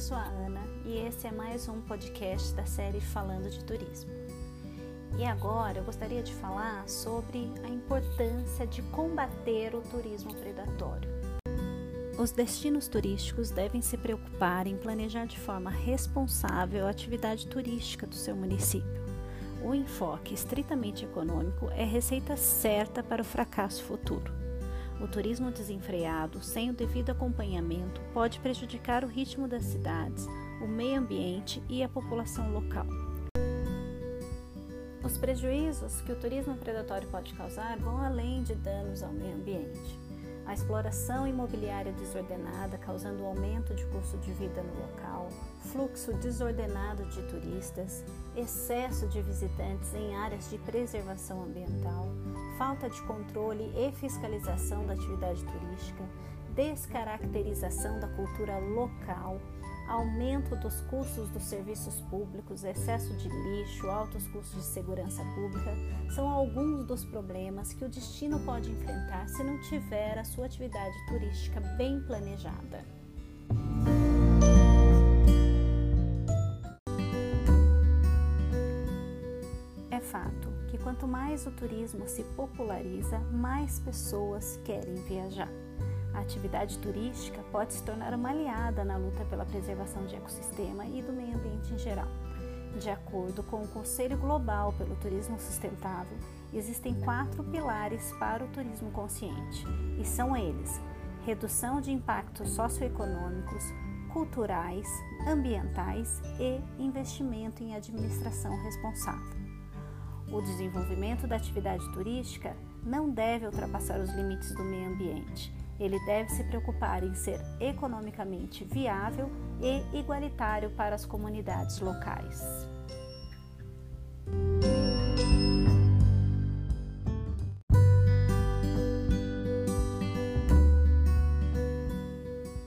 sou a Ana e esse é mais um podcast da série Falando de Turismo. E agora eu gostaria de falar sobre a importância de combater o turismo predatório. Os destinos turísticos devem se preocupar em planejar de forma responsável a atividade turística do seu município. O enfoque estritamente econômico é receita certa para o fracasso futuro. O turismo desenfreado, sem o devido acompanhamento, pode prejudicar o ritmo das cidades, o meio ambiente e a população local. Os prejuízos que o turismo predatório pode causar vão além de danos ao meio ambiente. A exploração imobiliária desordenada, causando aumento de custo de vida no local, fluxo desordenado de turistas, excesso de visitantes em áreas de preservação ambiental, falta de controle e fiscalização da atividade turística, descaracterização da cultura local, aumento dos custos dos serviços públicos, excesso de lixo, altos custos de segurança pública são alguns dos problemas que o destino pode enfrentar se não tiver a sua atividade turística bem planejada. É fato que quanto mais o turismo se populariza, mais pessoas querem viajar. A atividade turística pode se tornar uma aliada na luta pela preservação de ecossistema e do meio ambiente em geral. De acordo com o Conselho Global pelo Turismo Sustentável, existem quatro pilares para o turismo consciente, e são eles: redução de impactos socioeconômicos, culturais, ambientais e investimento em administração responsável. O desenvolvimento da atividade turística não deve ultrapassar os limites do meio ambiente. Ele deve se preocupar em ser economicamente viável e igualitário para as comunidades locais.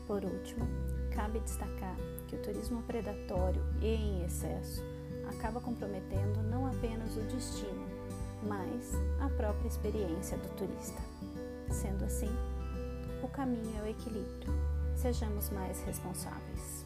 Por último, cabe destacar que o turismo predatório e em excesso acaba comprometendo não apenas o destino, mas a própria experiência do turista. Sendo assim, o caminho é o equilíbrio. Sejamos mais responsáveis.